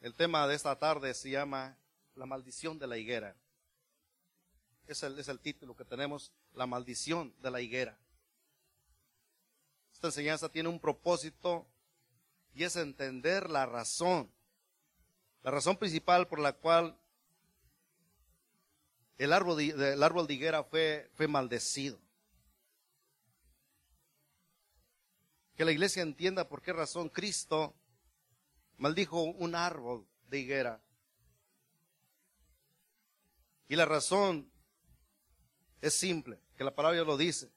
El tema de esta tarde se llama La maldición de la higuera. Es el, es el título que tenemos, La maldición de la higuera. Esta enseñanza tiene un propósito y es entender la razón, la razón principal por la cual el árbol de, el árbol de higuera fue, fue maldecido. Que la iglesia entienda por qué razón Cristo maldijo un árbol de higuera. Y la razón es simple, que la palabra lo dice.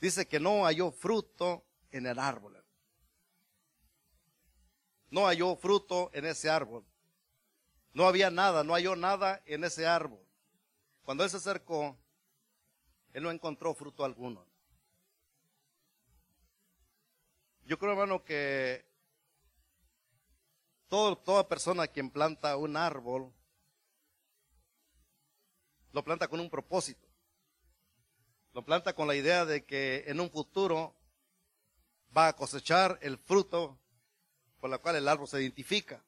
Dice que no halló fruto en el árbol. No halló fruto en ese árbol. No había nada, no halló nada en ese árbol. Cuando él se acercó, él no encontró fruto alguno. Yo creo, hermano, que toda persona quien planta un árbol, lo planta con un propósito. Lo planta con la idea de que en un futuro va a cosechar el fruto por la cual el árbol se identifica.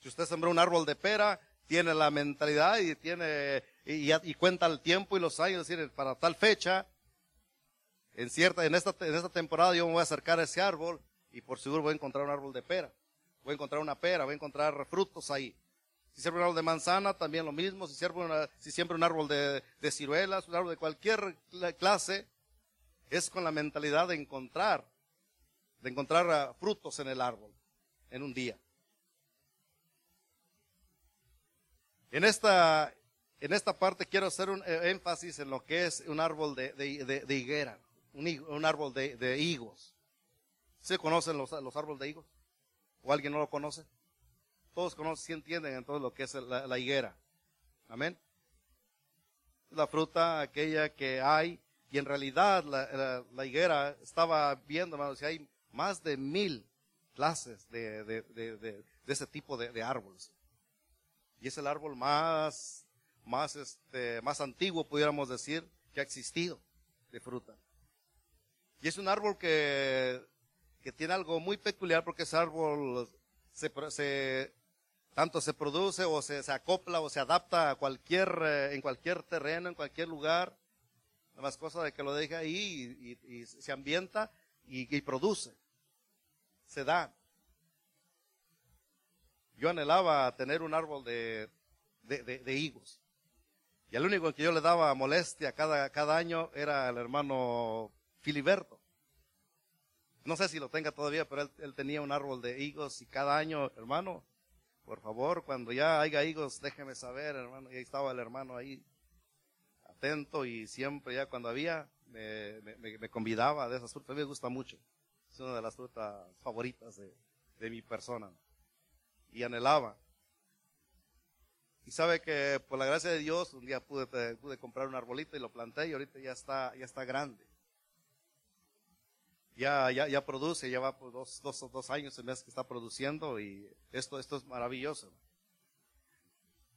Si usted sembró un árbol de pera, tiene la mentalidad y tiene y, cuenta el tiempo y los años, es decir, para tal fecha, en cierta, en esta, en esta temporada yo me voy a acercar a ese árbol y por seguro voy a encontrar un árbol de pera, voy a encontrar una pera, voy a encontrar frutos ahí. Si siembro un árbol de manzana, también lo mismo. Si siembro, una, si siembro un árbol de, ciruelas, un árbol de cualquier clase, es con la mentalidad de encontrar, de encontrar ah, frutos en el árbol en un día. En esta, en esta parte quiero hacer un eh, énfasis en lo que es un árbol de, higuera, un, árbol de, higos. ¿Se conocen los, los, árboles de higos? ¿O alguien no lo conoce? Todos conocen, sí entienden entonces lo que es la, higuera. Amén. La fruta aquella que hay y en realidad la, higuera estaba viendo, hermanos, si hay más de mil clases de, de, ese tipo de, árboles. Y es el árbol más, más, este, más antiguo, pudiéramos decir, que ha existido de fruta. Y es un árbol que, que tiene algo muy peculiar porque ese árbol se, se tanto se produce o se, acopla o se adapta a cualquier, eh, en cualquier terreno, en cualquier lugar más cosas de que lo deja ahí y, se ambienta y, produce. Se da. Yo anhelaba tener un árbol de, de, higos. Y el único que yo le daba molestia cada, cada año era el hermano Filiberto. No sé si lo tenga todavía, pero él, tenía un árbol de higos y cada año, hermano, por favor, cuando ya haya higos, déjeme saber, hermano. Y ahí estaba el hermano ahí atento y siempre ya cuando había me, me, convidaba de esas frutas. A mí me gusta mucho. Es una de las frutas favoritas de, de mi persona. Y anhelaba. Y sabe que por la gracia de Dios un día pude, pude comprar un arbolito y lo planté y ahorita ya está, ya está grande. Ya, ya, produce, ya va por dos, dos, dos años el mes que está produciendo y esto, esto es maravilloso.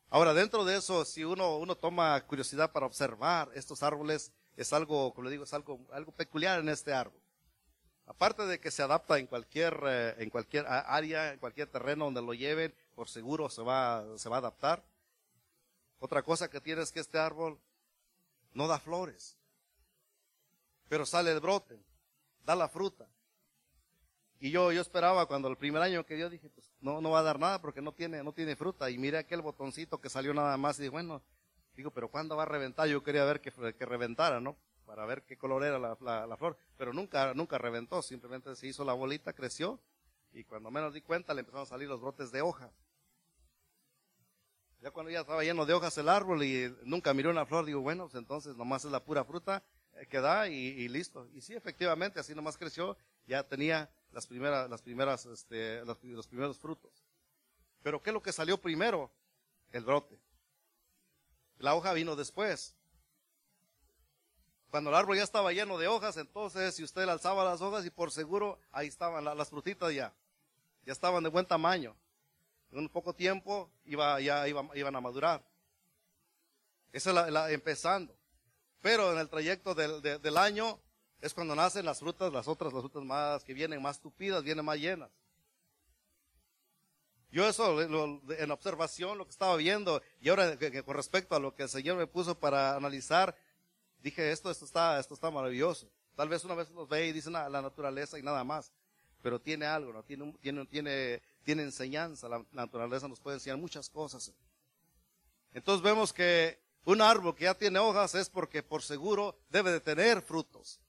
Ahora, dentro de eso, si uno, uno toma curiosidad para observar estos árboles, es algo, como le digo, es algo, algo peculiar en este árbol. Aparte de que se adapta en cualquier, eh, en cualquier área, en cualquier terreno donde lo lleven, por seguro se va, se va a adaptar. Otra cosa que tiene es que este árbol no da flores, pero sale el brote, da la fruta. Y yo, yo esperaba cuando el primer año que yo dije, pues no, no va a dar nada porque no tiene, no tiene fruta. Y miré aquel botoncito que salió nada más y dije, bueno, digo, pero ¿cuándo va a reventar? Yo quería ver que, que reventara, ¿no? Para ver qué color era la, la, flor. Pero nunca, nunca reventó, simplemente se hizo la bolita, creció. Y cuando menos di cuenta le empezaron a salir los brotes de hoja. Ya cuando ya estaba lleno de hojas el árbol y nunca miré una flor, digo, bueno, pues entonces nomás es la pura fruta que da y, listo. Y sí, efectivamente, así nomás creció, ya tenía las primeras, las primeras, este, los, primeros frutos. Pero ¿qué es lo que salió primero? El brote. La hoja vino después. Cuando el árbol ya estaba lleno de hojas, entonces si usted alzaba las hojas y por seguro ahí estaban las frutitas ya. Ya estaban de buen tamaño. En un poco tiempo iba, ya iban a madurar. Esa es la, empezando. Pero en el trayecto del, del año es cuando nacen las frutas, las otras, las frutas más que vienen más tupidas, vienen más llenas. Yo eso en observación, lo que estaba viendo, y ahora con respecto a lo que el Señor me puso para analizar, dije, esto, esto, está, esto está maravilloso. Tal vez una vez nos ve y dice la naturaleza y nada más, pero tiene algo, tiene, tiene, tiene, tiene enseñanza, la, naturaleza nos puede enseñar muchas cosas. Entonces vemos que un árbol que ya tiene hojas es porque por seguro debe de tener frutos.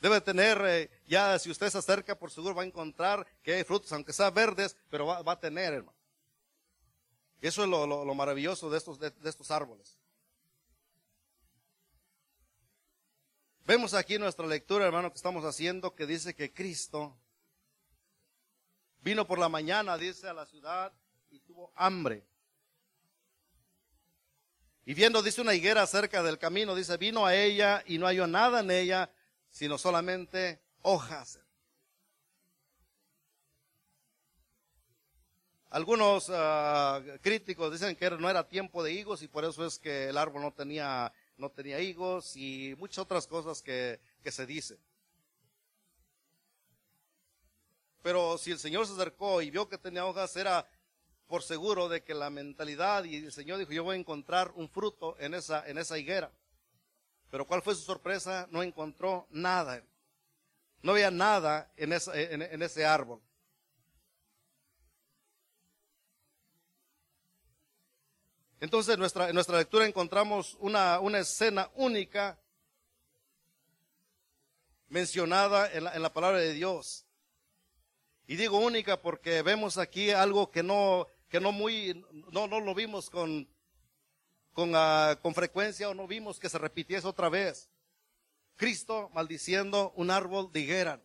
Debe tener, eh, ya si usted se acerca, por seguro va a encontrar que hay frutos, aunque sean verdes, pero va, a tener, hermano. Eso es lo, lo, maravilloso de estos, de, estos árboles. Vemos aquí nuestra lectura, hermano, que estamos haciendo, que dice que Cristo vino por la mañana, dice, a la ciudad y tuvo hambre. Y viendo, dice, una higuera cerca del camino, dice, vino a ella y no halló nada en ella, sino solamente hojas. Algunos ah, críticos dicen que no era tiempo de higos y por eso es que el árbol no tenía, no tenía higos y muchas otras cosas que, que se dicen. Pero si el Señor se acercó y vio que tenía hojas, era por seguro de que la mentalidad y el Señor dijo, yo voy a encontrar un fruto en esa, en esa higuera. Pero ¿cuál fue su sorpresa? No encontró nada. No había nada en, en, ese árbol. Entonces en nuestra, en nuestra lectura encontramos una, una escena única mencionada en la, en la palabra de Dios. Y digo única porque vemos aquí algo que no, que no muy, no, no lo vimos con, con, ah, con frecuencia o no vimos que se repitiese otra vez. Cristo maldiciendo un árbol de higuera.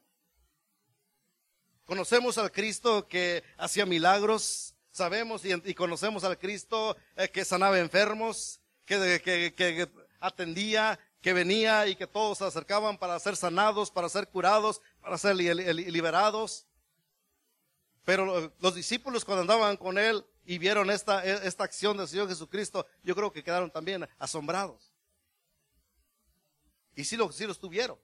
Conocemos al Cristo que hacía milagros, sabemos y, conocemos al Cristo eh, que sanaba enfermos, que, que, que, atendía, que venía y que todos se acercaban para ser sanados, para ser curados, para ser liberados. Pero los discípulos cuando andaban con él y vieron esta, esta acción del Señor Jesucristo, yo creo que quedaron también asombrados. Y sí lo, sí lo estuvieron.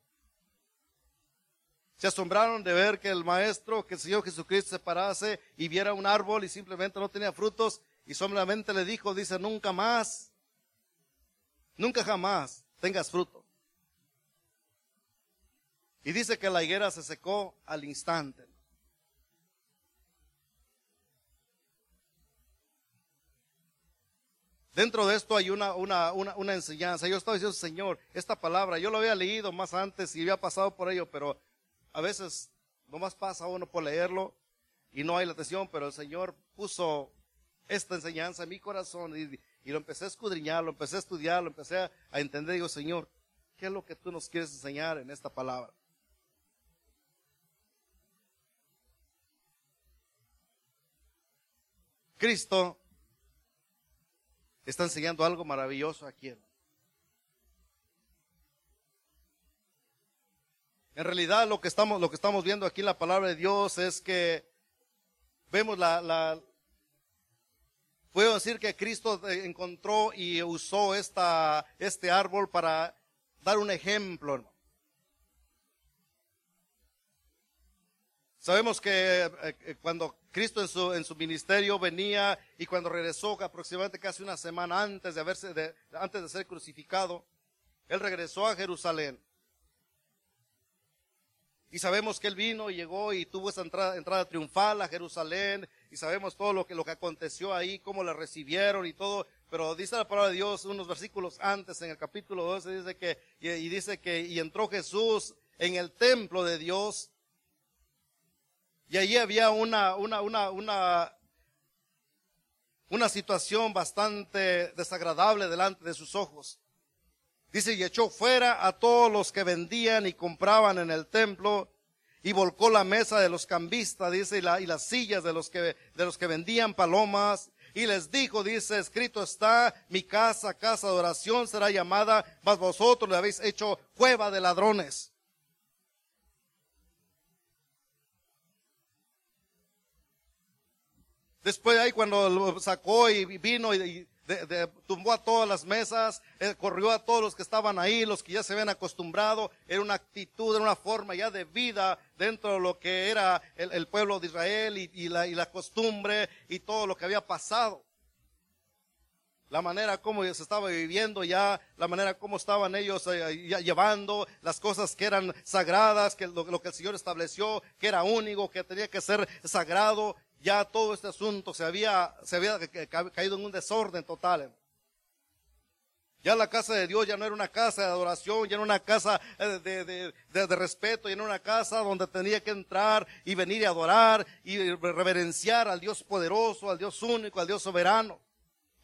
Se asombraron de ver que el Maestro, que el Señor Jesucristo se parase y viera un árbol y simplemente no tenía frutos y solamente le dijo, dice, nunca más, nunca jamás tengas fruto. Y dice que la higuera se secó al instante. Dentro de esto hay una, una, una, enseñanza. Yo estaba diciendo, Señor, esta palabra, yo lo había leído más antes y había pasado por ello, pero a veces nomás pasa uno por leerlo y no hay la atención, pero el Señor puso esta enseñanza en mi corazón y, y lo empecé a escudriñar, lo empecé a estudiar, lo empecé a, a entender. Digo, Señor, ¿qué es lo que tú nos quieres enseñar en esta palabra? Cristo está enseñando algo maravilloso aquí. En realidad lo que estamos, lo que estamos viendo aquí en la palabra de Dios es que vemos la, puedo decir que Cristo encontró y usó esta, este árbol para dar un ejemplo. Sabemos que eh, eh, cuando Cristo en su, en su ministerio venía y cuando regresó aproximadamente casi una semana antes de, haberse, de, antes de ser crucificado, Él regresó a Jerusalén. Y sabemos que Él vino y llegó y tuvo esa entrada, entrada triunfal a Jerusalén y sabemos todo lo que, lo que aconteció ahí, cómo le recibieron y todo. Pero dice la palabra de Dios unos versículos antes, en el capítulo 12, dice que, y dice que, y entró Jesús en el templo de Dios y allí había una, una, una, una, situación bastante desagradable delante de sus ojos. Dice, y echó fuera a todos los que vendían y compraban en el templo y volcó la mesa de los cambistas, dice, y, la, y las sillas de los, que, de los que vendían palomas. Y les dijo, dice, escrito está, mi casa, casa de oración será llamada, mas vosotros le habéis hecho cueva de ladrones. Después ahí cuando lo sacó y vino y, tumbó a todas las mesas, eh, corrió a todos los que estaban ahí, los que ya se habían acostumbrado, era una actitud, era una forma ya de vida dentro de lo que era el, pueblo de Israel y, la, y costumbre y todo lo que había pasado. La manera como se estaba viviendo ya, la manera como estaban ellos eh, llevando las cosas que eran sagradas, que lo, que el Señor estableció, que era único, que tenía que ser sagrado, ya todo este asunto se había, caído en un desorden total. Ya la casa de Dios ya no era una casa de adoración, ya era una casa eh, de, respeto, ya era una casa donde tenía que entrar y venir y adorar y reverenciar al Dios poderoso, al Dios único, al Dios soberano.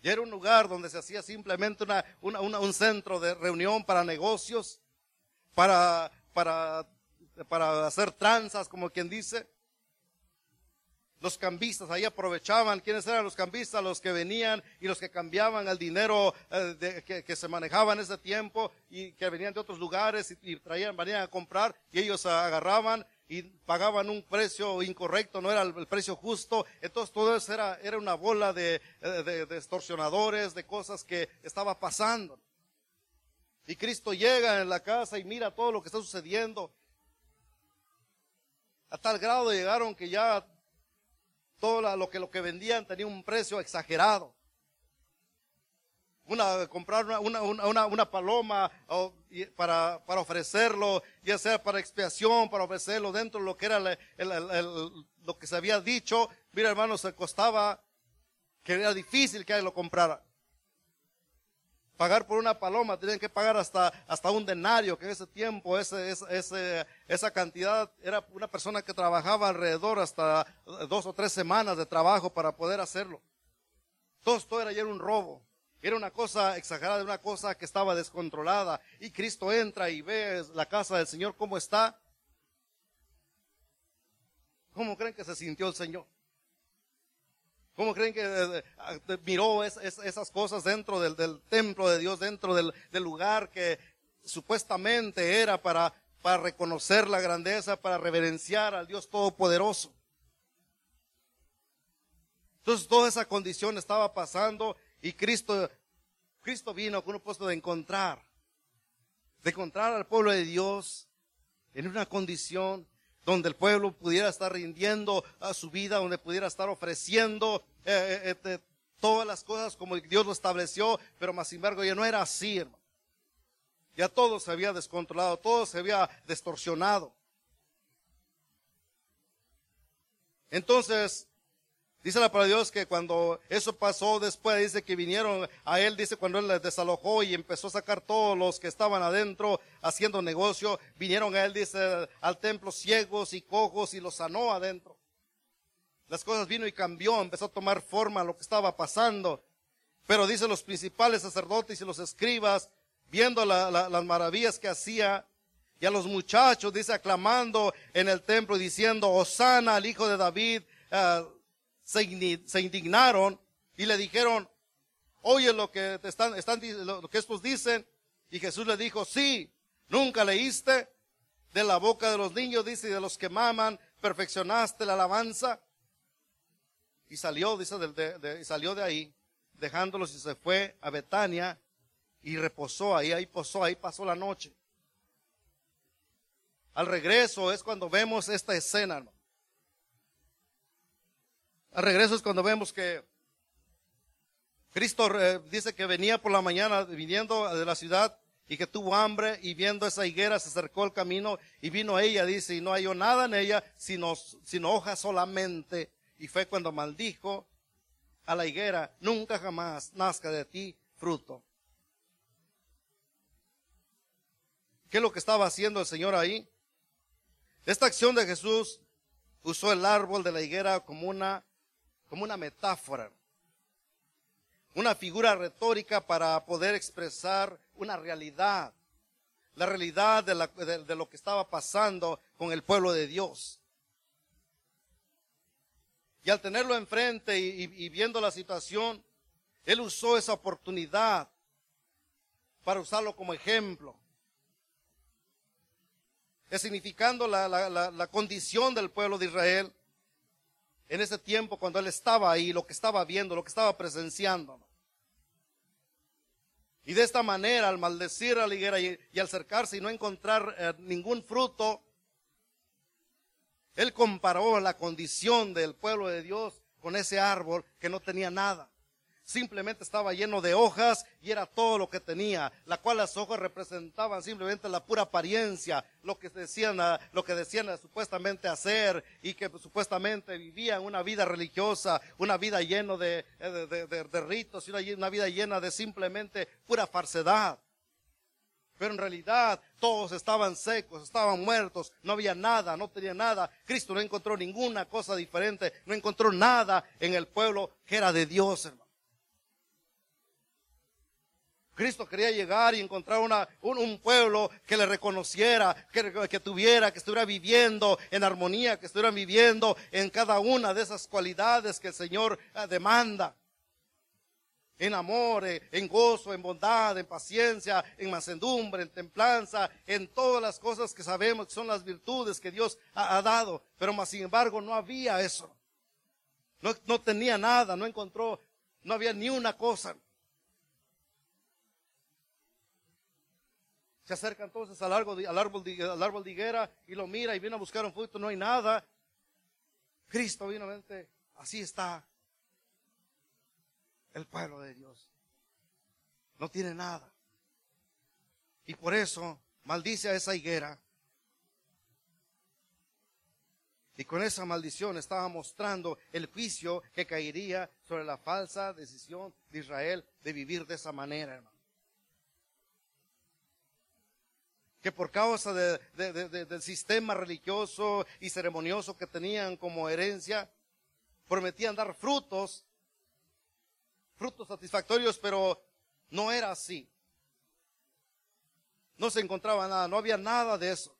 Ya era un lugar donde se hacía simplemente un centro de reunión para negocios, para, para hacer tranzas, como quien dice. Los cambistas ahí aprovechaban. ¿Quiénes eran los cambistas? Los que venían y los que cambiaban el dinero eh, que, se manejaba en ese tiempo y que venían de otros lugares y, traían, venían a comprar y ellos agarraban y pagaban un precio incorrecto, no era el, precio justo. Entonces todo eso era, era una bola de, de, de, extorsionadores, de cosas que estaba pasando. Y Cristo llega en la casa y mira todo lo que está sucediendo. A tal grado llegaron que ya todo lo que, lo que vendían tenía un precio exagerado una, comprar una, una, una, paloma para, para, ofrecerlo, ya sea para expiación, para ofrecerlo dentro de lo que era lo que se había dicho. Mira, hermano, se costaba que era difícil que alguien lo comprara. Pagar por una paloma, tenían que pagar hasta, hasta un denario, que en ese tiempo ese, ese, esa cantidad era una persona que trabajaba alrededor hasta dos o tres semanas de trabajo para poder hacerlo. Todo esto era ya un robo. Era una cosa exagerada, una cosa que estaba descontrolada. Y Cristo entra y ve la casa del Señor cómo está. ¿Cómo creen que se sintió el Señor? ¿Cómo creen que eh, eh, miró esas cosas dentro del, templo de Dios, dentro del, lugar que supuestamente era para, para reconocer la grandeza, para reverenciar al Dios Todopoderoso? Entonces toda esa condición estaba pasando y Cristo, Cristo vino con un puesto de encontrar, de encontrar al pueblo de Dios en una condición donde el pueblo pudiera estar rindiendo a su vida, donde pudiera estar ofreciendo eh, eh, eh, todas las cosas como Dios lo estableció, pero más sin embargo ya no era así, hermano. Ya todo se había descontrolado, todo se había distorsionado. Entonces, Dice la palabra de Dios que cuando eso pasó después, dice que vinieron a él, dice cuando él les desalojó y empezó a sacar todos los que estaban adentro haciendo negocio, vinieron a él, dice, al templo ciegos y cojos y los sanó adentro. Las cosas vino y cambió, empezó a tomar forma lo que estaba pasando. Pero dice los principales sacerdotes y los escribas, viendo las maravillas que hacía, y a los muchachos, dice, aclamando en el templo diciendo, Osana al hijo de David, uh, se indignaron y le dijeron, oye lo que te están, están, lo que estos dicen. Y Jesús le dijo, sí, nunca leíste de la boca de los niños, dice, y de los que maman, perfeccionaste la alabanza. Y salió, dice, de, salió de ahí, dejándolos y se fue a Betania y reposó ahí, ahí posó, ahí pasó la noche. Al regreso es cuando vemos esta escena, al regreso es cuando vemos que Cristo eh, dice que venía por la mañana viniendo de la ciudad y que tuvo hambre y viendo esa higuera se acercó al camino y vino ella, dice, y no halló nada en ella sino, sino hojas solamente. Y fue cuando maldijo a la higuera, nunca jamás nazca de ti fruto. ¿Qué es lo que estaba haciendo el Señor ahí? Esta acción de Jesús usó el árbol de la higuera como una como una metáfora, una figura retórica para poder expresar una realidad, la realidad de, lo que estaba pasando con el pueblo de Dios. Y al tenerlo enfrente y, viendo la situación, él usó esa oportunidad para usarlo como ejemplo, significando la condición del pueblo de Israel en ese tiempo cuando él estaba ahí, lo que estaba viendo, lo que estaba presenciando. Y de esta manera, al maldecir a la higuera y, al acercarse y no encontrar eh, ningún fruto, él comparó la condición del pueblo de Dios con ese árbol que no tenía nada simplemente estaba lleno de hojas y era todo lo que tenía, la cual las hojas representaban simplemente la pura apariencia, lo que decían, ah, lo que decían supuestamente hacer y que supuestamente vivían una vida religiosa, una vida llena de, de, ritos y una, una vida llena de simplemente pura falsedad. Pero en realidad todos estaban secos, estaban muertos, no había nada, no tenía nada. Cristo no encontró ninguna cosa diferente, no encontró nada en el pueblo que era de Dios, hermano. Cristo quería llegar y encontrar una, un, pueblo que le reconociera, que, tuviera, que estuviera viviendo en armonía, que estuviera viviendo en cada una de esas cualidades que el Señor eh, demanda. En amor, eh, en gozo, en bondad, en paciencia, en mansedumbre, en templanza, en todas las cosas que sabemos que son las virtudes que Dios ha, dado. Pero más sin embargo no había eso. No, no tenía nada, no encontró, no había ni una cosa. Se acerca entonces al árbol, al árbol, al árbol de higuera y lo mira y viene a buscar un fruto, no hay nada. Cristo vino a así está el pueblo de Dios. No tiene nada. Y por eso maldice a esa higuera. Y con esa maldición estaba mostrando el juicio que caería sobre la falsa decisión de Israel de vivir de esa manera, hermano. Que por causa del sistema religioso y ceremonioso que tenían como herencia, prometían dar frutos, frutos satisfactorios, pero no era así. No se encontraba nada, no había nada de eso.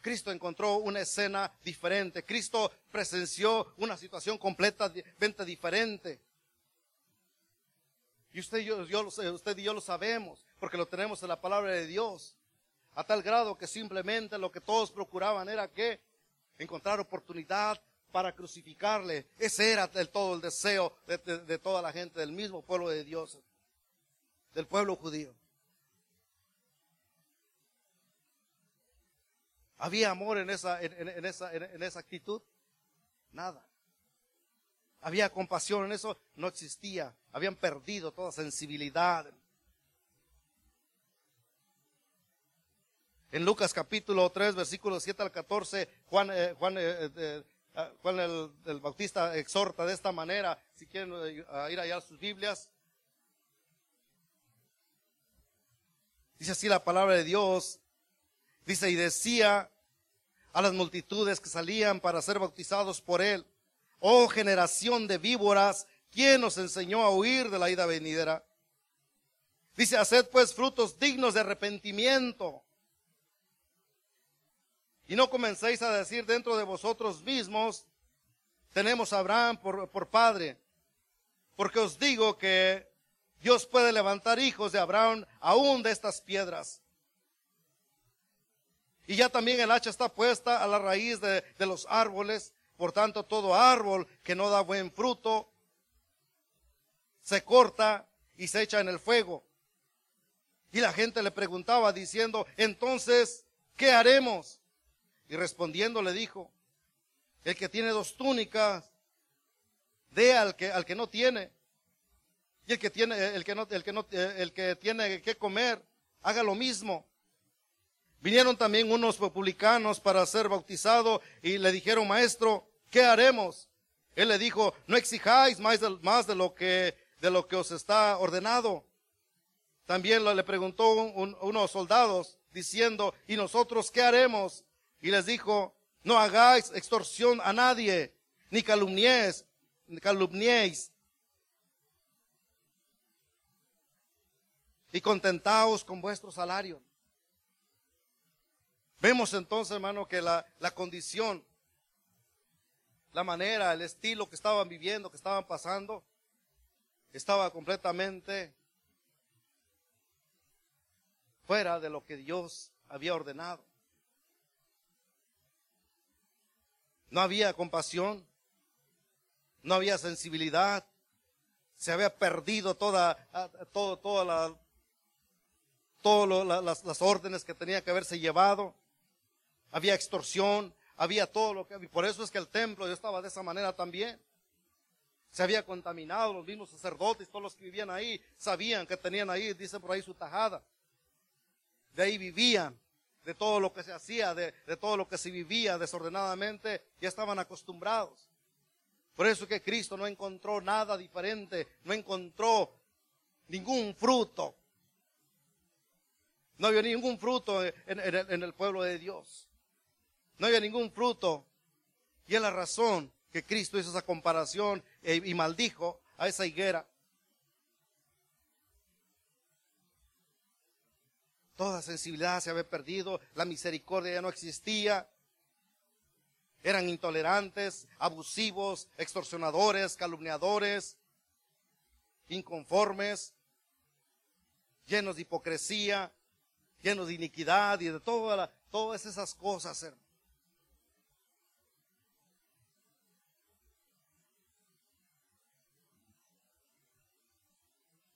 Cristo encontró una escena diferente. Cristo presenció una situación completamente diferente. Y usted y yo, usted y yo lo sabemos, porque lo tenemos en la palabra de Dios. A tal grado que simplemente lo que todos procuraban era que encontrar oportunidad para crucificarle. Ese era el, todo el deseo de, toda la gente del mismo pueblo de Dios, del pueblo judío. ¿Había amor en esa, en esa, en esa actitud? Nada. Había compasión en eso, no existía. Habían perdido toda sensibilidad. En Lucas capítulo 3, versículos 7 al 14, Juan, eh, Juan, eh, eh, ah, Juan el, Bautista exhorta de esta manera, si quieren ir allá a sus Biblias. Dice así la palabra de Dios. Dice, y decía a las multitudes que salían para ser bautizados por él, Oh generación de víboras, ¿quién nos enseñó a huir de la ida venidera? Dice, haced pues frutos dignos de arrepentimiento. Y no comencéis a decir dentro de vosotros mismos, tenemos a Abraham por, por padre. Porque os digo que Dios puede levantar hijos de Abraham aún de estas piedras. Y ya también el hacha está puesta a la raíz de, de los árboles. Por tanto, todo árbol que no da buen fruto se corta y se echa en el fuego. Y la gente le preguntaba diciendo, entonces, ¿qué haremos? Y respondiendo le dijo, el que tiene dos túnicas, dé al que, al que no tiene. Y el que tiene, el que no, el que no, el que tiene que comer, haga lo mismo. Vinieron también unos publicanos para ser bautizados y le dijeron, maestro, ¿qué haremos? Él le dijo, no exijáis más de, más de lo que de lo que os está ordenado. También le preguntó unos soldados diciendo, ¿y nosotros qué haremos? Y les dijo, no hagáis extorsión a nadie, ni calumniéis, ni calumniéis. Y contentaos con vuestro salario. Vemos entonces, hermano, que la, la condición, la manera, el estilo que estaban viviendo, que estaban pasando, estaba completamente fuera de lo que Dios había ordenado. No había compasión, no había sensibilidad, Se había perdido toda, todo, toda la, todas las, las órdenes que tenía que haberse llevado. Había extorsión, había todo lo que... Y por eso es que el templo ya estaba de esa manera también. Se había contaminado, los mismos sacerdotes, todos los que vivían ahí, sabían que tenían ahí, dice por ahí su tajada. De ahí vivían, de todo lo que se hacía, de, de todo lo que se vivía desordenadamente, ya estaban acostumbrados. Por eso que Cristo no encontró nada diferente, no encontró ningún fruto. No había ningún fruto en, en el pueblo de Dios. No había ningún fruto. Y es la razón que Cristo hizo esa comparación e, y maldijo a esa higuera. Toda sensibilidad se había perdido, la misericordia ya no existía. Eran intolerantes, abusivos, extorsionadores, calumniadores, inconformes, llenos de hipocresía, llenos de iniquidad y de toda todas esas cosas, hermano.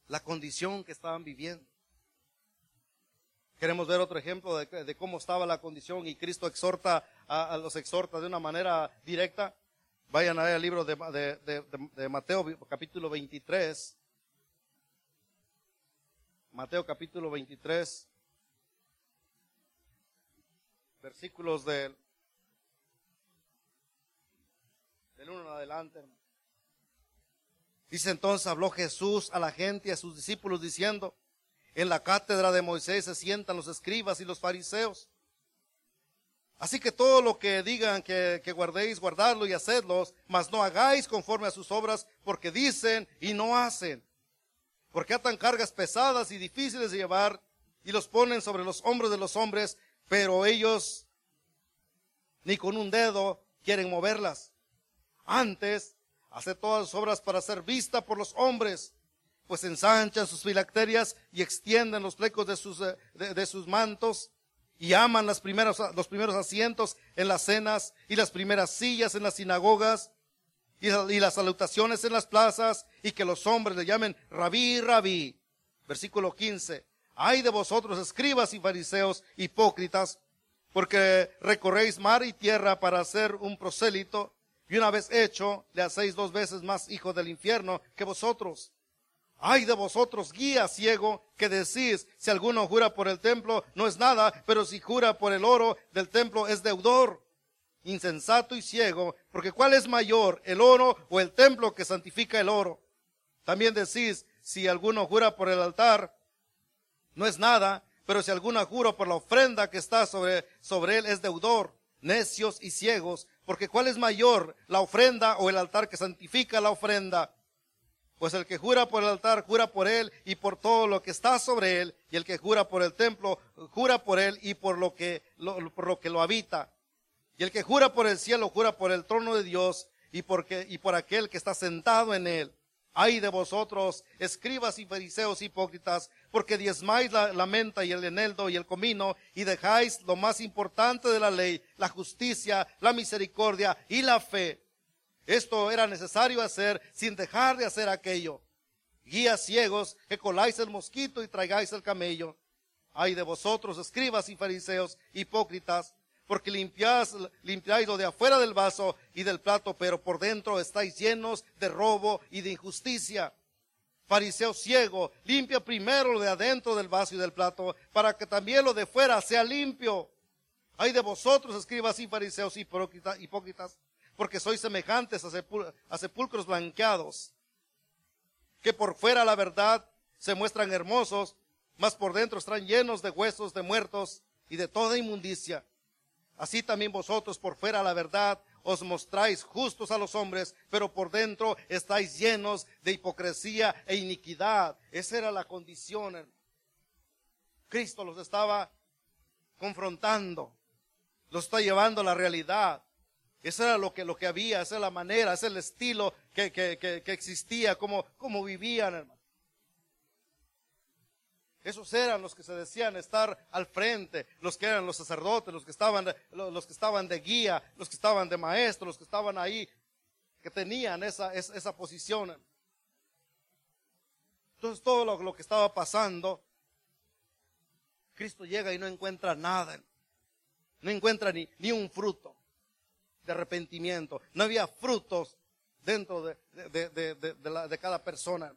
La condición que estaban viviendo. Queremos ver otro ejemplo de, cómo estaba la condición y Cristo exhorta a, los exhorta de una manera directa. Vayan al libro de, de, Mateo capítulo 23. Mateo capítulo 23. Versículos del, del 1 en adelante. Dice entonces, habló Jesús a la gente y a sus discípulos diciendo, en la cátedra de Moisés se sientan los escribas y los fariseos. Así que todo lo que digan que, guardéis, guardadlo y hacedlos, mas no hagáis conforme a sus obras, porque dicen y no hacen. Porque atan cargas pesadas y difíciles de llevar y los ponen sobre los hombros de los hombres, pero ellos ni con un dedo quieren moverlas. Antes hace todas las obras para ser vista por los hombres, pues ensanchan sus filacterias y extienden los flecos de sus, eh, de, sus mantos y aman las primeros, los primeros asientos en las cenas y las primeras sillas en las sinagogas y, las salutaciones en las plazas y que los hombres le llamen rabí, rabí. Versículo 15. Ay de vosotros, escribas y fariseos hipócritas, porque recorréis mar y tierra para hacer un prosélito y una vez hecho, le hacéis dos veces más hijo del infierno que vosotros. Ay de vosotros, guía ciego, que decís, si alguno jura por el templo, no es nada, pero si jura por el oro del templo, es deudor. Insensato y ciego, porque ¿cuál es mayor, el oro o el templo que santifica el oro? También decís, si alguno jura por el altar, no es nada, pero si alguno jura por la ofrenda que está sobre, sobre él, es deudor. Necios y ciegos, porque ¿cuál es mayor, la ofrenda o el altar que santifica la ofrenda? Pues el que jura por el altar, jura por él y por todo lo que está sobre él, y el que jura por el templo, jura por él y por lo que lo, por lo, que lo habita. Y el que jura por el cielo, jura por el trono de Dios y, porque, y por aquel que está sentado en él. Ay de vosotros, escribas y fariseos hipócritas, porque diezmáis la, menta y el eneldo y el comino, y dejáis lo más importante de la ley, la justicia, la misericordia y la fe. Esto era necesario hacer sin dejar de hacer aquello. Guías ciegos, que coláis el mosquito y traigáis el camello. Ay de vosotros, escribas y fariseos hipócritas, porque limpiáis, limpiáis lo de afuera del vaso y del plato, pero por dentro estáis llenos de robo y de injusticia. Fariseo ciego, limpia primero lo de adentro del vaso y del plato, para que también lo de fuera sea limpio. Hay de vosotros, escribas y fariseos hipócritas, porque sois semejantes a, sepulcros blanqueados, que por fuera la verdad se muestran hermosos, mas por dentro están llenos de huesos de muertos y de toda inmundicia. Así también vosotros por fuera la verdad os mostráis justos a los hombres, pero por dentro estáis llenos de hipocresía e iniquidad. Esa era la condición. Cristo los estaba confrontando, los está llevando a la realidad. Eso era lo que, lo que había, esa era la manera, ese es el estilo que, que, que, que existía, como, como vivían, hermano. Esos eran los que se decían estar al frente, los que eran los sacerdotes, los que estaban, los que estaban de guía, los que estaban de maestro, los que estaban ahí, que tenían esa, esa, posición. Entonces todo lo, que estaba pasando, Cristo llega y no encuentra nada. No encuentra ni, ni un fruto de arrepentimiento. No había frutos dentro de, de cada persona.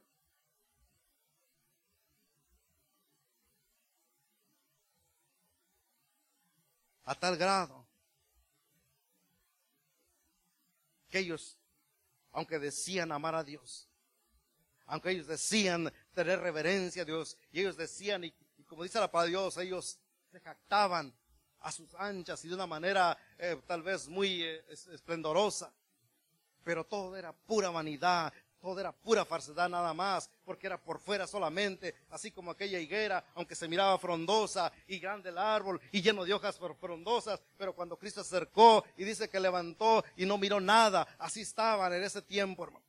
A tal grado que ellos, aunque decían amar a Dios, aunque ellos decían tener reverencia a Dios, y ellos decían, y, como dice la palabra de Dios, ellos se jactaban a sus anchas y de una manera eh, tal vez muy eh, esplendorosa, pero todo era pura vanidad, todo era pura falsedad nada más, porque era por fuera solamente, así como aquella higuera, aunque se miraba frondosa y grande el árbol y lleno de hojas frondosas, pero cuando Cristo se acercó y dice que levantó y no miró nada, así estaban en ese tiempo, hermano.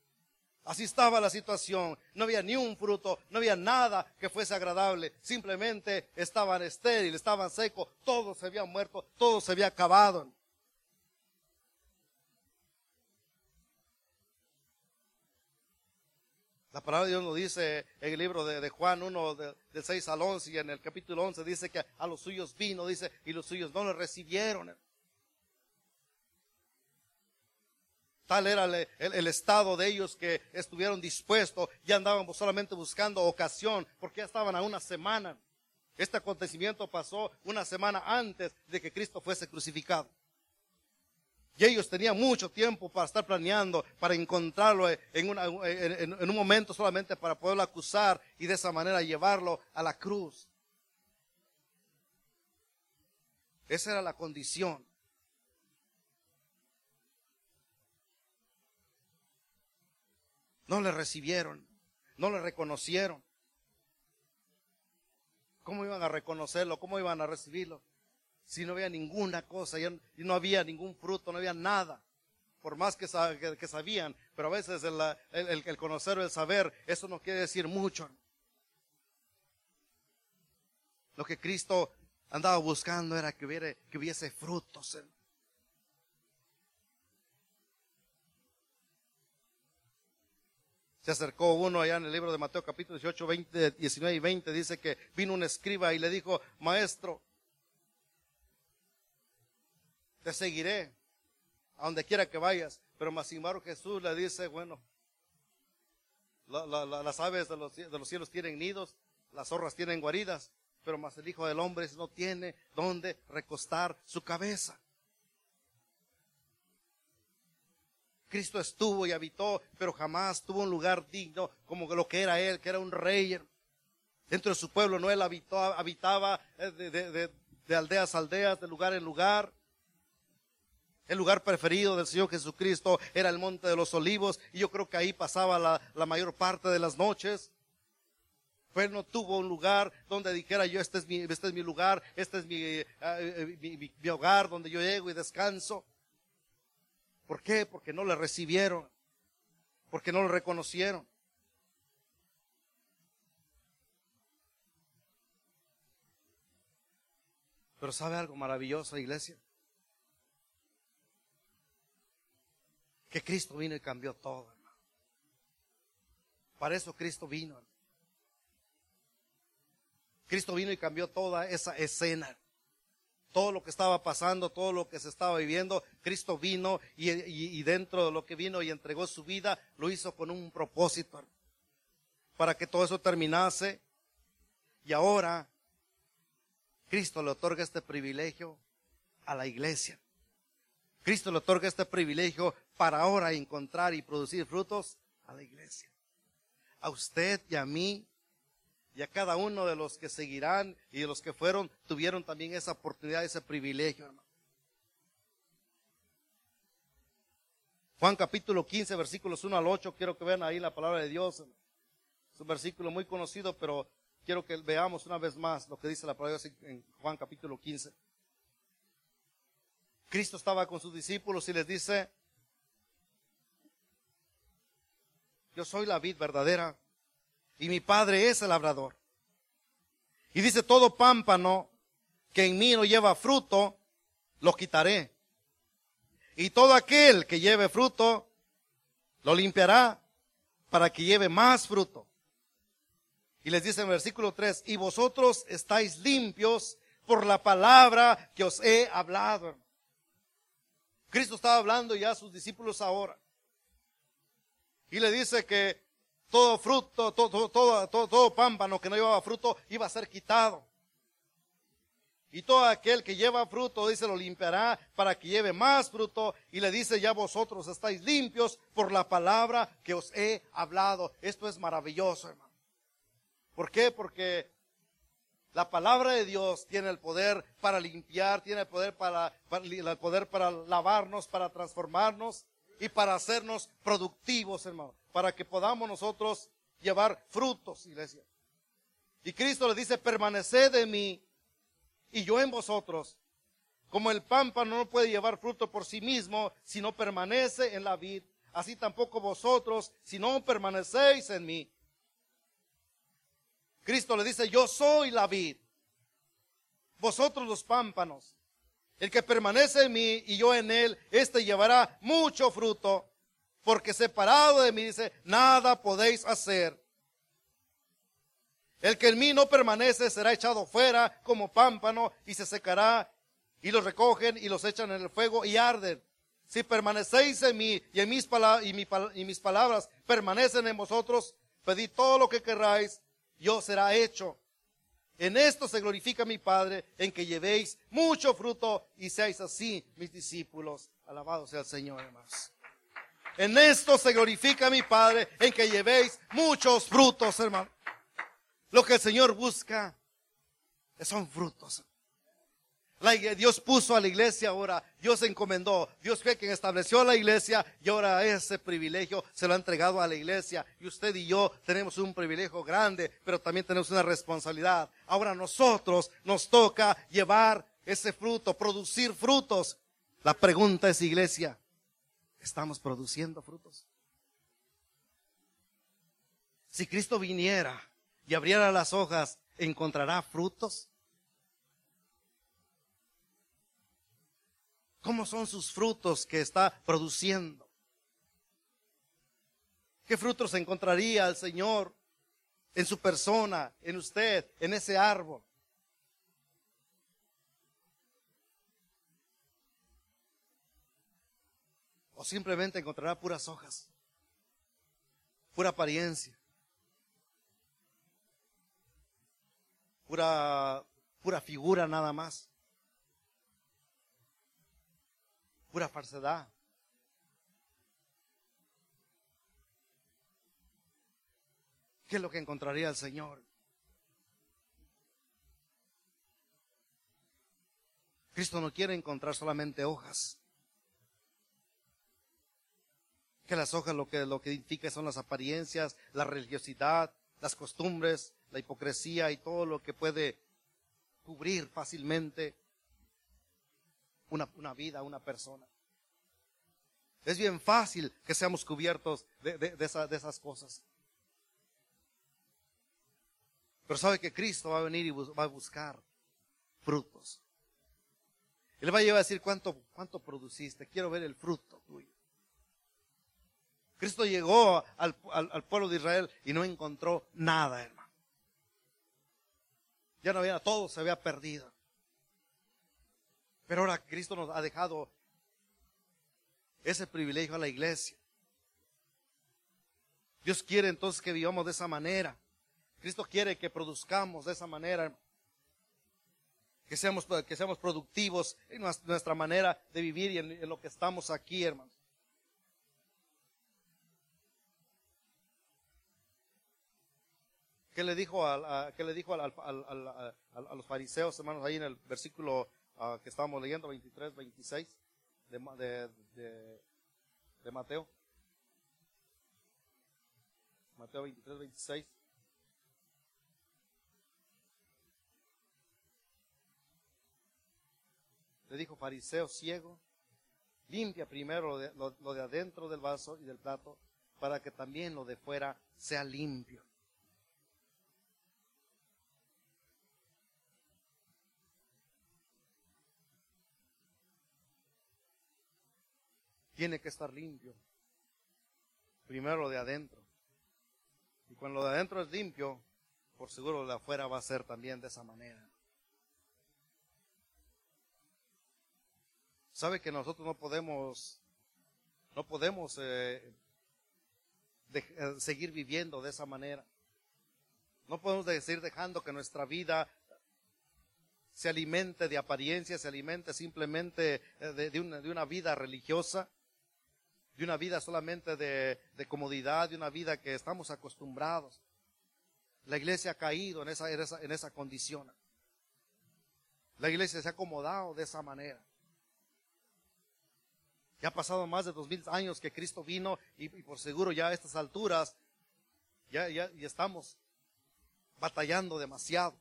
Así estaba la situación. No había ni un fruto, no había nada que fuese agradable. Simplemente estaban estériles, estaban secos, todo se había muerto, todo se había acabado. La palabra de Dios nos dice en el libro de, Juan 1, del 6 al 11, y en el capítulo 11 dice que a los suyos vino, dice, y los suyos no le recibieron. Tal era el, estado de ellos que estuvieron dispuestos, ya andaban solamente buscando ocasión, porque ya estaban a una semana. Este acontecimiento pasó una semana antes de que Cristo fuese crucificado. Y ellos tenían mucho tiempo para estar planeando, para encontrarlo en, un momento solamente para poderlo acusar y de esa manera llevarlo a la cruz. Esa era la condición. No le recibieron, no le reconocieron. ¿Cómo iban a reconocerlo? ¿Cómo iban a recibirlo? Si no había ninguna cosa, y no había ningún fruto, no había nada. Por más que, sabían, pero a veces el, conocer o el saber, eso no quiere decir mucho. Lo que Cristo andaba buscando era que, hubiera, que hubiese frutos. Se acercó uno allá en el libro de Mateo capítulo 18, 20, 19 y 20, dice que vino un escriba y le dijo, maestro, te seguiré a donde quiera que vayas. Pero más embargo Jesús le dice, bueno, las aves de los, de los, cielos tienen nidos, las zorras tienen guaridas, pero más el Hijo del Hombre no tiene donde recostar su cabeza. Cristo estuvo y habitó, pero jamás tuvo un lugar digno como lo que era Él, que era un rey. Dentro de su pueblo no Él habitó, habitaba eh, de, aldeas a aldeas, de lugar en lugar. El lugar preferido del Señor Jesucristo era el Monte de los Olivos y yo creo que ahí pasaba la, mayor parte de las noches. Pues no tuvo un lugar donde dijera yo, este es mi, este es mi lugar, este es mi, eh, eh, mi hogar donde yo llego y descanso. ¿Por qué? Porque no le recibieron, porque no le reconocieron. Pero ¿sabe algo maravilloso, iglesia? Que Cristo vino y cambió todo, hermano. Para eso Cristo vino. Cristo vino y cambió toda esa escena todo lo que estaba pasando, todo lo que se estaba viviendo, Cristo vino y, dentro de lo que vino y entregó su vida, lo hizo con un propósito, para que todo eso terminase. Y ahora, Cristo le otorga este privilegio a la iglesia. Cristo le otorga este privilegio para ahora encontrar y producir frutos a la iglesia. A usted y a mí y a cada uno de los que seguirán y de los que fueron, tuvieron también esa oportunidad, ese privilegio, hermano. Juan capítulo 15, versículos 1 al 8, quiero que vean ahí la palabra de Dios. Es un versículo muy conocido, pero quiero que veamos una vez más lo que dice la palabra de Dios en Juan capítulo 15. Cristo estaba con sus discípulos y les dice, yo soy la vid verdadera y mi Padre es el labrador. Y dice, todo pámpano que en mí no lleva fruto, lo quitaré. Y todo aquel que lleve fruto, lo limpiará para que lleve más fruto. Y les dice en el versículo 3, y vosotros estáis limpios por la palabra que os he hablado. Cristo estaba hablando ya a sus discípulos ahora. Y le dice que todo fruto, todo, todo, todo, todo pámpano que no llevaba fruto iba a ser quitado. Y todo aquel que lleva fruto, dice, lo limpiará para que lleve más fruto. Y le dice, ya vosotros estáis limpios por la palabra que os he hablado. Esto es maravilloso, hermano. ¿Por qué? Porque la palabra de Dios tiene el poder para limpiar, tiene el poder para, el poder para lavarnos, para transformarnos y para hacernos productivos, hermano. Para que podamos nosotros llevar frutos, iglesia. Y Cristo le dice, permaneced en mí y yo en vosotros. Como el pámpano no puede llevar fruto por sí mismo si no permanece en la vid, así tampoco vosotros si no permanecéis en mí. Cristo le dice, yo soy la vid, vosotros los pámpanos. El que permanece en mí y yo en él, éste llevará mucho fruto, porque separado de mí, dice, nada podéis hacer. El que en mí no permanece será echado fuera como pámpano y se secará y los recogen y los echan en el fuego y arden. Si permanecéis en mí y, en mis, palabras, y, mis palabras permanecen en vosotros, pedid todo lo que querráis, yo será hecho. En esto se glorifica mi Padre, en que llevéis mucho fruto y seáis así mis discípulos. Alabado sea el Señor, hermanos. En esto se glorifica mi Padre, en que llevéis muchos frutos, hermanos. Lo que el Señor busca son frutos. Dios puso a la iglesia ahora, Dios encomendó, Dios fue quien estableció la iglesia y ahora ese privilegio se lo ha entregado a la iglesia. Y usted y yo tenemos un privilegio grande, pero también tenemos una responsabilidad. Ahora nosotros nos toca llevar ese fruto, producir frutos. La pregunta es, iglesia, ¿estamos produciendo frutos? Si Cristo viniera y abriera las hojas, ¿encontrará frutos? ¿Cómo son sus frutos que está produciendo? ¿Qué frutos encontraría el Señor en su persona, en usted, en ese árbol? ¿O simplemente encontrará puras hojas? Pura apariencia. pura, pura figura nada más. Pura falsedad. ¿Qué es lo que encontraría el Señor? Cristo no quiere encontrar solamente hojas. Que las hojas lo que, lo que indica son las apariencias, la religiosidad, las costumbres, la hipocresía y todo lo que puede cubrir fácilmente una, una vida, una persona. Es bien fácil que seamos cubiertos de, de, esas cosas. Pero sabe que Cristo va a venir y va a buscar frutos. Él va a llevar a decir cuánto, cuánto produciste. Quiero ver el fruto tuyo. Cristo llegó al, al pueblo de Israel y no encontró nada, hermano. Ya no había, todo se había perdido. Pero ahora Cristo nos ha dejado ese privilegio a la iglesia. Dios quiere entonces que vivamos de esa manera. Cristo quiere que produzcamos de esa manera. Que seamos, que seamos productivos en nuestra manera de vivir y en, lo que estamos aquí, hermanos. ¿Qué le dijo, a, le dijo a, los fariseos, hermanos, ahí en el versículo ah, que estábamos leyendo, 23, 26 de, de Mateo? Mateo 23, 26. Le dijo, fariseo ciego, limpia primero lo de adentro del vaso y del plato, para que también lo de fuera sea limpio. Tiene que estar limpio. Primero lo de adentro. Y cuando lo de adentro es limpio, por seguro de afuera va a ser también de esa manera. Sabe que nosotros no podemos, no podemos eh, eh, seguir viviendo de esa manera. No podemos seguir dejando que nuestra vida se alimente de apariencia, se alimente simplemente eh, de, de una vida religiosa, de una vida solamente de, comodidad, de una vida que estamos acostumbrados. La iglesia ha caído en esa, en esa, condición. La iglesia se ha acomodado de esa manera. Ya ha pasado más de dos mil años que Cristo vino y, por seguro ya a estas alturas ya, ya, ya estamos batallando demasiado.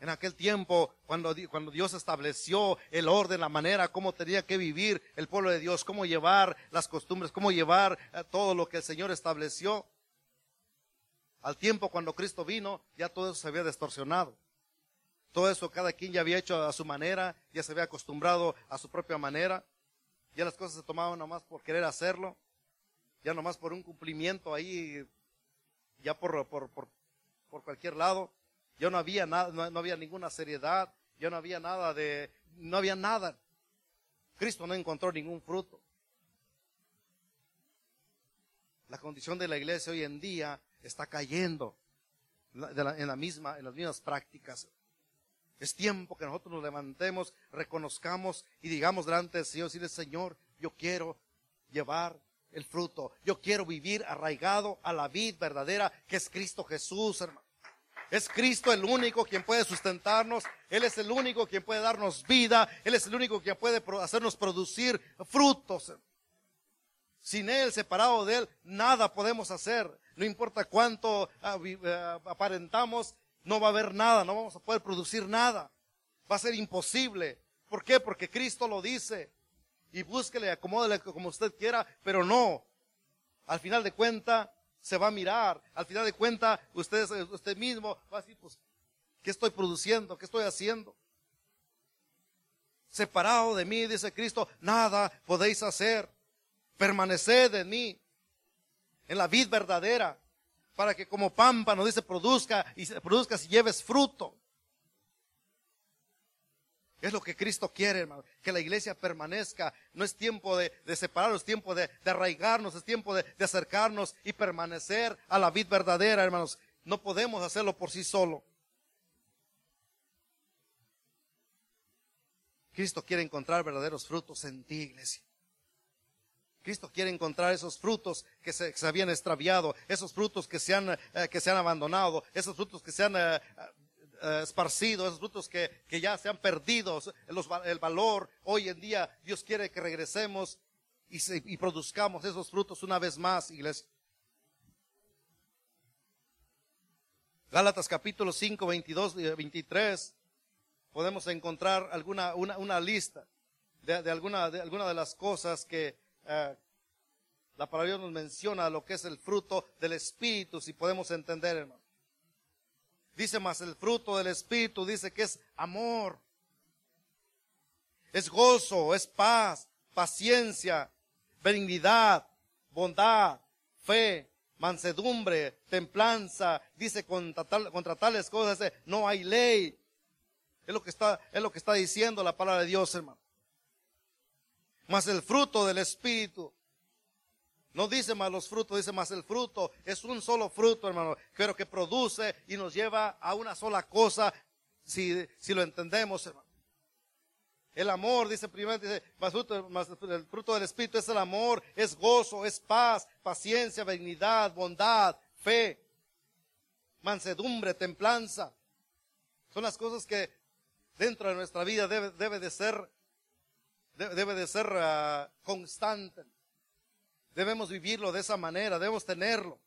En aquel tiempo, cuando, cuando, Dios estableció el orden, la manera, cómo tenía que vivir el pueblo de Dios, cómo llevar las costumbres, cómo llevar eh, todo lo que el Señor estableció. Al tiempo cuando Cristo vino, ya todo eso se había distorsionado. Todo eso cada quien ya había hecho a su manera, ya se había acostumbrado a su propia manera, ya las cosas se tomaban nomás por querer hacerlo, ya nomás por un cumplimiento ahí, ya por, por, por, por cualquier lado, ya no había nada, no, había ninguna seriedad, ya no había nada de, no había nada. Cristo no encontró ningún fruto. La condición de la iglesia hoy en día está cayendo en, las mismas prácticas. Es tiempo que nosotros nos levantemos, reconozcamos y digamos delante del Señor, decirle, Señor, yo quiero llevar el fruto. Yo quiero vivir arraigado a la vid verdadera que es Cristo Jesús, hermano. Es Cristo el único quien puede sustentarnos. Él es el único quien puede darnos vida. Él es el único quien puede hacernos producir frutos. Sin Él, separado de Él, nada podemos hacer. No importa cuánto ah, eh, aparentamos, no va a haber nada, no vamos a poder producir nada. Va a ser imposible. ¿Por qué? Porque Cristo lo dice. Y búsquele, acomódele como usted quiera, pero no. Al final de cuenta, se va a mirar. Al final de cuenta, usted, usted mismo va a decir, pues, ¿qué estoy produciendo? ¿Qué estoy haciendo? Separado de mí, dice Cristo, nada podéis hacer. Permaneced en mí, en la vid verdadera para que como pámpano, dice, produzca y produzca si lleves fruto. Es lo que Cristo quiere, hermano, que la iglesia permanezca. No es tiempo de, separarnos, es tiempo de, arraigarnos, es tiempo de, de, acercarnos y permanecer a la vid verdadera, hermanos. No podemos hacerlo por sí solo. Cristo quiere encontrar verdaderos frutos en ti, iglesia. Cristo quiere encontrar esos frutos que se, habían extraviado, esos frutos que se han, eh, que se han abandonado, esos frutos que se han eh, eh, esos frutos que, ya se han perdido, el valor. Hoy en día Dios quiere que regresemos y, y produzcamos esos frutos una vez más, iglesia. Gálatas capítulo 5, 22 y 23, podemos encontrar alguna, una, una lista de, de, alguna, de alguna de las cosas que, eh, la palabra nos menciona lo que es el fruto del Espíritu, si podemos entender, hermano. Dice más el fruto del Espíritu, dice que es amor, es gozo, es paz, paciencia, benignidad, bondad, fe, mansedumbre, templanza. Dice contra, contra tales cosas, no hay ley. Es lo que está, es lo que está diciendo la palabra de Dios, hermano más el fruto del Espíritu. No dice más los frutos, dice más el fruto. Es un solo fruto, hermano, pero que produce y nos lleva a una sola cosa, si, si lo entendemos, hermano. El amor, dice primero, dice, más, fruto, más el fruto del Espíritu es el amor, es gozo, es paz, paciencia, benignidad, bondad, fe, mansedumbre, templanza. Son las cosas que dentro de nuestra vida debe, debe de ser debe de ser ah, constante. Debemos vivirlo de esa manera, debemos tenerlo.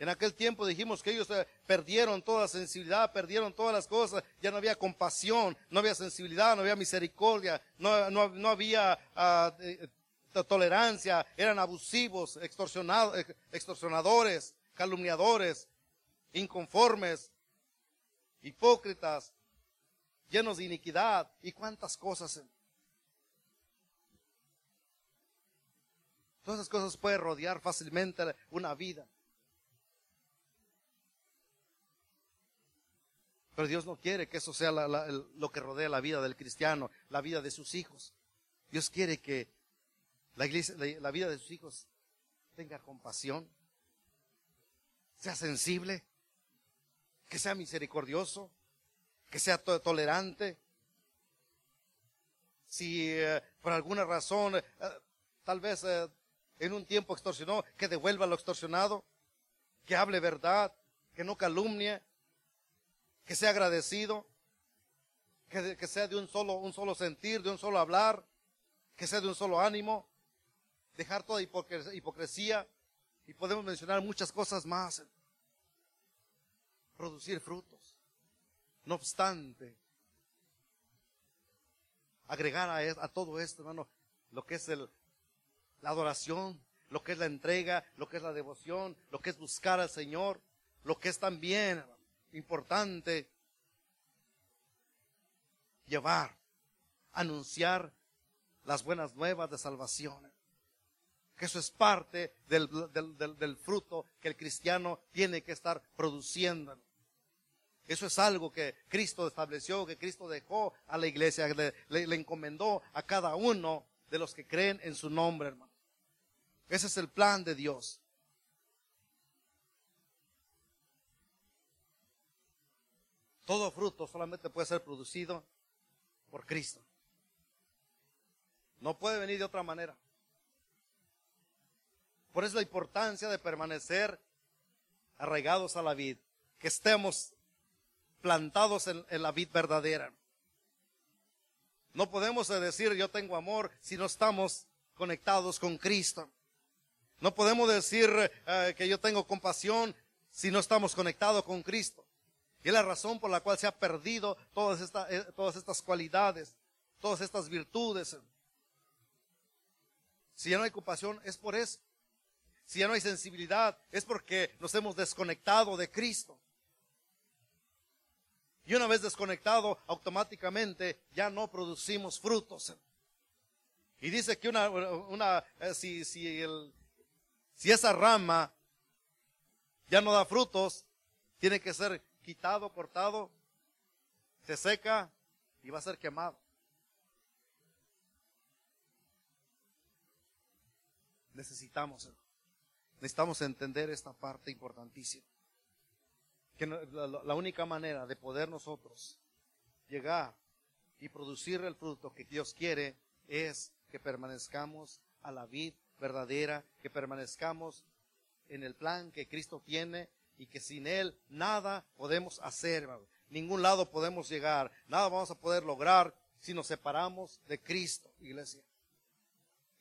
En aquel tiempo dijimos que ellos eh, perdieron toda sensibilidad, perdieron todas las cosas, ya no había compasión, no había sensibilidad, no había misericordia, no, no, había ah, tolerancia, eran abusivos, extorsionadores, calumniadores, inconformes, hipócritas, llenos de iniquidad y cuántas cosas. Todas esas cosas pueden rodear fácilmente una vida. Pero Dios no quiere que eso sea lo que rodea la vida del cristiano, la vida de sus hijos. Dios quiere que la, iglesia, la vida de sus hijos tenga compasión, sea sensible, que sea misericordioso, que sea tolerante. Si eh, por alguna razón, eh, tal vez eh, en un tiempo extorsionó, que devuelva lo extorsionado, que hable verdad, que no calumnie, que sea agradecido, que, sea de un solo, un solo sentir, de un solo hablar, que sea de un solo ánimo, dejar toda hipocresía y podemos mencionar muchas cosas más. Producir frutos. No obstante, agregar a, a todo esto, hermano, lo que es el, la adoración, lo que es la entrega, lo que es la devoción, lo que es buscar al Señor, lo que es también importante llevar, anunciar las buenas nuevas de salvación. Que eso es parte del, fruto que el cristiano tiene que estar produciendo. Eso es algo que Cristo estableció, que Cristo dejó a la iglesia, le, le, encomendó a cada uno de los que creen en su nombre, hermano. Ese es el plan de Dios. Todo fruto solamente puede ser producido por Cristo. No puede venir de otra manera. Por eso la importancia de permanecer arraigados a la vid, que estemos plantados en, la vid verdadera. No podemos decir yo tengo amor si no estamos conectados con Cristo. No podemos decir eh, que yo tengo compasión si no estamos conectados con Cristo. Y es la razón por la cual se ha perdido todas, estas, eh, todas estas cualidades, todas estas virtudes. Si ya no hay compasión, es por eso. Si ya no hay sensibilidad, es porque nos hemos desconectado de Cristo. Y una vez desconectado, automáticamente ya no producimos frutos. Y dice que una, una eh, si, si, el, si esa rama ya no da frutos, tiene que ser quitado, cortado, se seca y va a ser quemado. necesitamos. Necesitamos entender esta parte importantísima. Que la, única manera de poder nosotros llegar y producir el fruto que Dios quiere es que permanezcamos a la vid verdadera, que permanezcamos en el plan que Cristo tiene y que sin Él nada podemos hacer, ningún lado podemos llegar, nada vamos a poder lograr si nos separamos de Cristo, iglesia.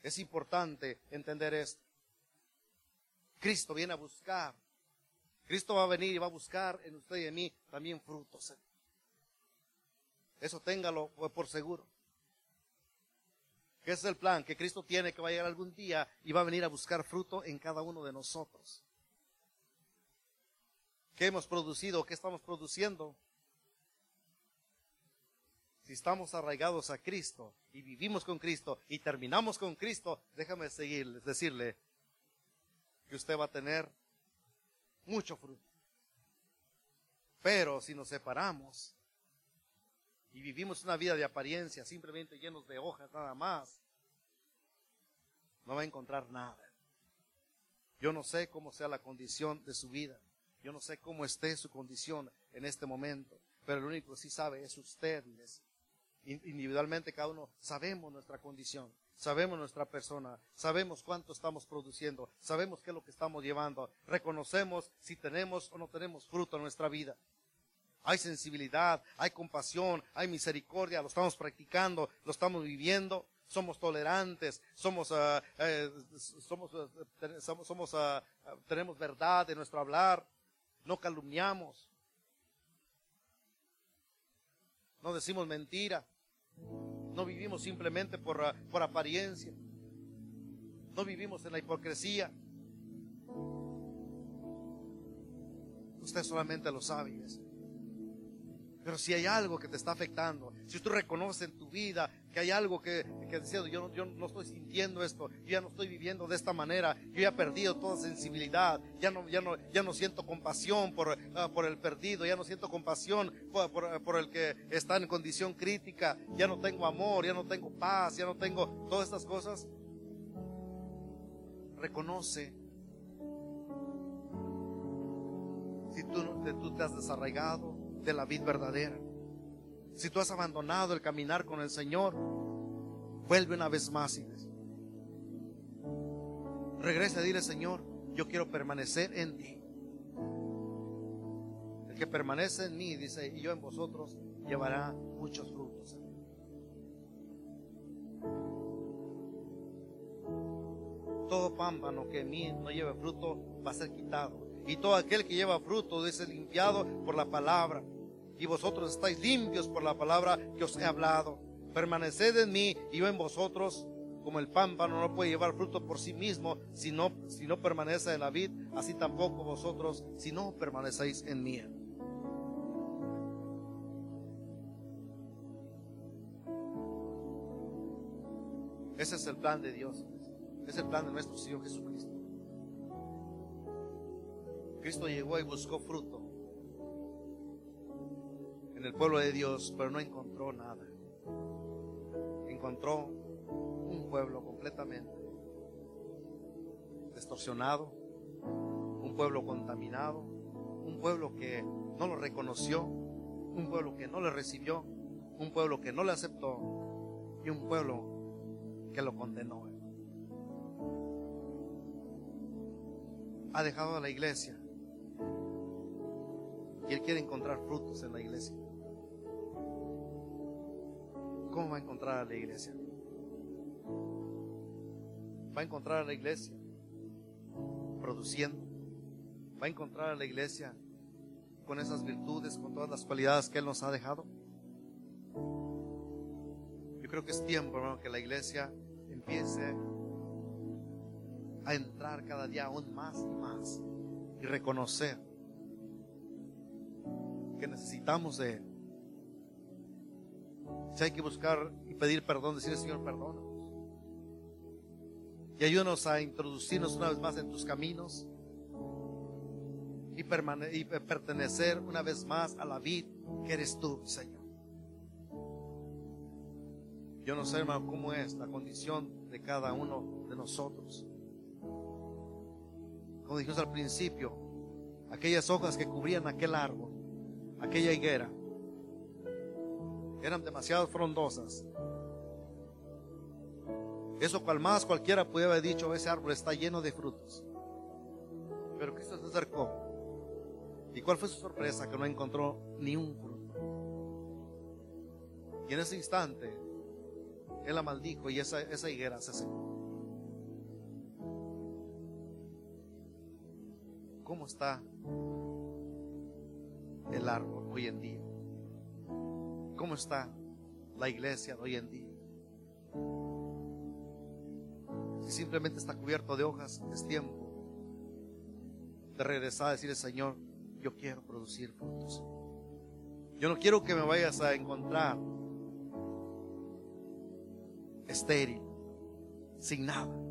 Es importante entender esto. Cristo viene a buscar. Cristo va a venir y va a buscar en usted y en mí también frutos. Eso téngalo por seguro. Que es el plan que Cristo tiene que va a llegar algún día y va a venir a buscar fruto en cada uno de nosotros. ¿Qué hemos producido? ¿Qué estamos produciendo? si estamos arraigados a Cristo y vivimos con Cristo y terminamos con Cristo, déjame seguirles, decirle que usted va a tener mucho fruto. Pero si nos separamos y vivimos una vida de apariencia, simplemente llenos de hojas nada más, no va a encontrar nada. Yo no sé cómo sea la condición de su vida. Yo no sé cómo esté su condición en este momento. Pero el único que sí sabe es usted, individualmente cada uno sabemos nuestra condición, sabemos nuestra persona, sabemos cuánto estamos produciendo, sabemos qué es lo que estamos llevando, reconocemos si tenemos o no tenemos fruto en nuestra vida. Hay sensibilidad, hay compasión, hay misericordia, lo estamos practicando, lo estamos viviendo, somos tolerantes, somos, eh, somos, somos, ah, tenemos verdad en nuestro hablar, no calumniamos, no decimos mentira. No vivimos simplemente por, por apariencia. No vivimos en la hipocresía. Usted solamente lo sabe. Pero si hay algo que te está afectando, si tú reconoces en tu vida que hay algo que, que yo, no, yo no estoy sintiendo esto, yo ya no estoy viviendo de esta manera, yo ya he perdido toda sensibilidad, ya no, ya no, ya no siento compasión por, ah, por el perdido, ya no siento compasión por, por, por, el que está en condición crítica, ya no tengo amor, ya no tengo paz, ya no tengo todas estas cosas. Reconoce si tú, tú te has desarraigado de la vida verdadera. Si tú has abandonado el caminar con el Señor, vuelve una vez más y regresa dile, Señor, yo quiero permanecer en ti. El que permanece en mí, dice, y yo en vosotros, llevará muchos frutos. Todo pámpano que en mí no lleve fruto va a ser quitado. Y todo aquel que lleva fruto es limpiado por la palabra. Y vosotros estáis limpios por la palabra que os he hablado. Permaneced en mí y yo en vosotros. Como el pámpano no puede llevar fruto por sí mismo si no, si no permanece en la vid, así tampoco vosotros si no permanecéis en mí. Ese es el plan de Dios. Es el plan de nuestro Señor Jesucristo. Cristo llegó y buscó fruto en el pueblo de Dios, pero no encontró nada. Encontró un pueblo completamente distorsionado, un pueblo contaminado, un pueblo que no lo reconoció, un pueblo que no le recibió, un pueblo que no le aceptó y un pueblo que lo condenó. Ha dejado a la iglesia y Él quiere encontrar frutos en la iglesia. ¿Cómo va a encontrar a la iglesia? Va a encontrar a la iglesia produciendo. Va a encontrar a la iglesia con esas virtudes, con todas las cualidades que Él nos ha dejado. Yo creo que es tiempo, hermano, que la iglesia empiece a entrar cada día aún más y más y reconocer que necesitamos de Él. Si hay que buscar y pedir perdón, decirle Señor, perdónanos. Y ayúdanos a introducirnos una vez más en tus caminos y, y pertenecer una vez más a la vida que eres tú, Señor. Yo no sé, hermano, cómo es la condición de cada uno de nosotros. Como dijimos al principio, aquellas hojas que cubrían aquel árbol aquella higuera. Eran demasiado frondosas. Eso cual más cualquiera pudiera haber dicho, ese árbol está lleno de frutos. Pero Cristo se acercó. ¿Y cuál fue su sorpresa? Que no encontró ni un fruto. Y en ese instante, Él la maldijo y esa, esa higuera se secó. ¿Cómo está el árbol hoy en día? ¿Cómo está la iglesia hoy en día? Si simplemente está cubierto de hojas, es tiempo de regresar a decirle, Señor, yo quiero producir frutos. Yo no quiero que me vayas a encontrar estéril, sin nada.